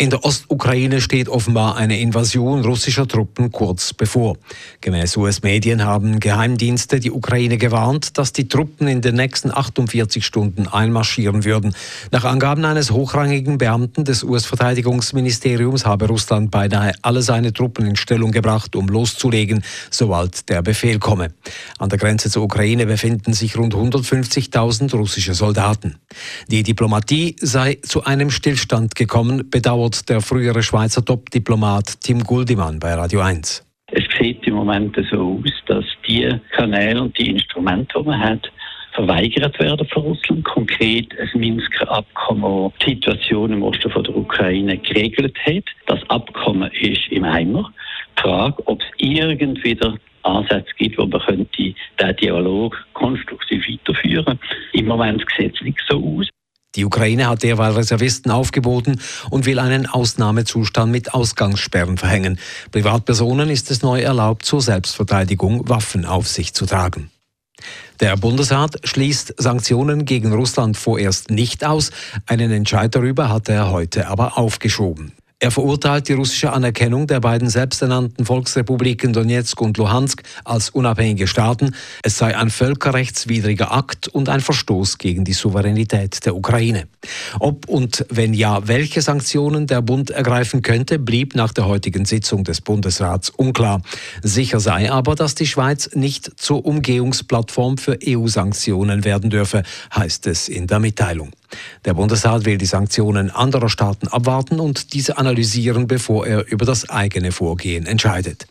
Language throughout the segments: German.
In der Ostukraine steht offenbar eine Invasion russischer Truppen kurz bevor. Gemäß US-Medien haben Geheimdienste die Ukraine gewarnt, dass die Truppen in den nächsten 48 Stunden einmarschieren würden. Nach Angaben eines hochrangigen Beamten des US-Verteidigungsministeriums habe Russland beinahe alle seine Truppen in Stellung gebracht, um loszulegen, sobald der Befehl komme. An der Grenze zur Ukraine befinden sich rund 150.000 russische Soldaten. Die Diplomatie sei zu einem Stillstand gekommen, bedauert bedauert der frühere Schweizer Top-Diplomat Tim Guldimann bei Radio 1. Es sieht im Moment so aus, dass die Kanäle und die Instrumente, die man hat, verweigert werden von Russland. Konkret ein Minsker Abkommen, das die Situation im Osten von der Ukraine geregelt hat. Das Abkommen ist im Eimer. Die Frage, ob es irgendwie Ansätze gibt, wo man könnte diesen Dialog konstruktiv weiterführen. Im Moment sieht es nicht so aus. Die Ukraine hat derweil Reservisten aufgeboten und will einen Ausnahmezustand mit Ausgangssperren verhängen. Privatpersonen ist es neu erlaubt, zur Selbstverteidigung Waffen auf sich zu tragen. Der Bundesrat schließt Sanktionen gegen Russland vorerst nicht aus. Einen Entscheid darüber hat er heute aber aufgeschoben. Er verurteilt die russische Anerkennung der beiden selbsternannten Volksrepubliken Donetsk und Luhansk als unabhängige Staaten. Es sei ein völkerrechtswidriger Akt und ein Verstoß gegen die Souveränität der Ukraine. Ob und wenn ja, welche Sanktionen der Bund ergreifen könnte, blieb nach der heutigen Sitzung des Bundesrats unklar. Sicher sei aber, dass die Schweiz nicht zur Umgehungsplattform für EU-Sanktionen werden dürfe, heißt es in der Mitteilung. Der Bundesrat will die Sanktionen anderer Staaten abwarten und diese analysieren, bevor er über das eigene Vorgehen entscheidet.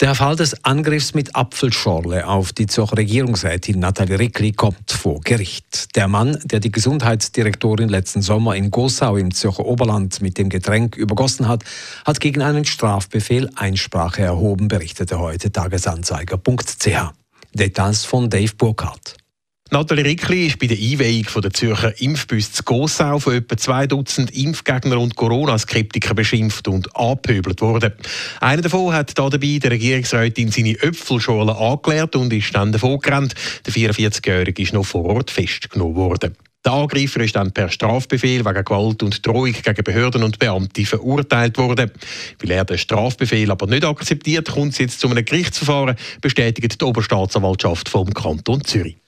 Der Fall des Angriffs mit Apfelschorle auf die Zürcher Regierungsrätin Nathalie Rickli kommt vor Gericht. Der Mann, der die Gesundheitsdirektorin letzten Sommer in Gossau im Zürcher Oberland mit dem Getränk übergossen hat, hat gegen einen Strafbefehl Einsprache erhoben, berichtete heute Tagesanzeiger.ch. Details von Dave Burkhardt. Nathalie Rickli ist bei der Einweihung der Zürcher Impfbüsse zu Gossau von etwa zwei Dutzend Impfgegner und Corona-Skeptiker beschimpft und angepöbelt worden. Einer davon hat da dabei der Regierungsrätin seine Äpfelschorle angeleert und ist dann davon gerannt. Der 44-Jährige ist noch vor Ort festgenommen worden. Der Angreifer ist dann per Strafbefehl wegen Gewalt und Drohung gegen Behörden und Beamte verurteilt worden. Weil er den Strafbefehl aber nicht akzeptiert, kommt es jetzt zu einem Gerichtsverfahren, bestätigt die Oberstaatsanwaltschaft vom Kanton Zürich.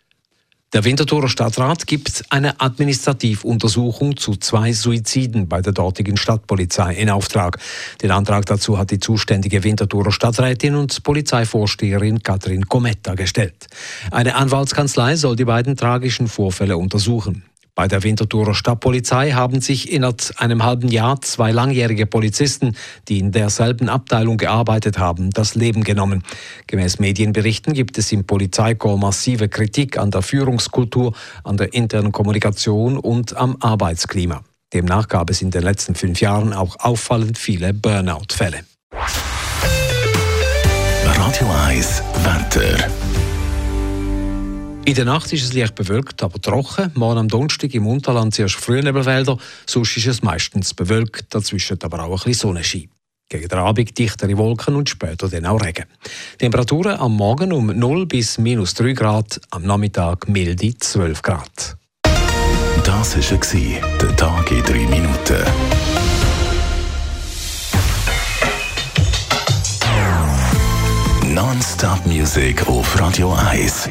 Der Winterthurer Stadtrat gibt eine Administrativuntersuchung zu zwei Suiziden bei der dortigen Stadtpolizei in Auftrag. Den Antrag dazu hat die zuständige Winterthurer Stadträtin und Polizeivorsteherin Katrin Kometta gestellt. Eine Anwaltskanzlei soll die beiden tragischen Vorfälle untersuchen. Bei der Winterthurer Stadtpolizei haben sich innerhalb einem halben Jahr zwei langjährige Polizisten, die in derselben Abteilung gearbeitet haben, das Leben genommen. Gemäß Medienberichten gibt es im Polizeikorps massive Kritik an der Führungskultur, an der internen Kommunikation und am Arbeitsklima. Demnach gab es in den letzten fünf Jahren auch auffallend viele Burnout-Fälle. Radio 1 Wetter. In der Nacht ist es leicht bewölkt, aber trocken. Morgen am Donnerstag im Unterland zuerst Frühnebelfelder, sonst ist es meistens bewölkt, dazwischen aber auch ein bisschen Sonnenschein. Gegen den Abend dichtere Wolken und später dann auch Regen. Temperaturen am Morgen um 0 bis minus 3 Grad, am Nachmittag milde 12 Grad. Das war der Tag in 3 Minuten. Non-Stop-Musik auf Radio 1.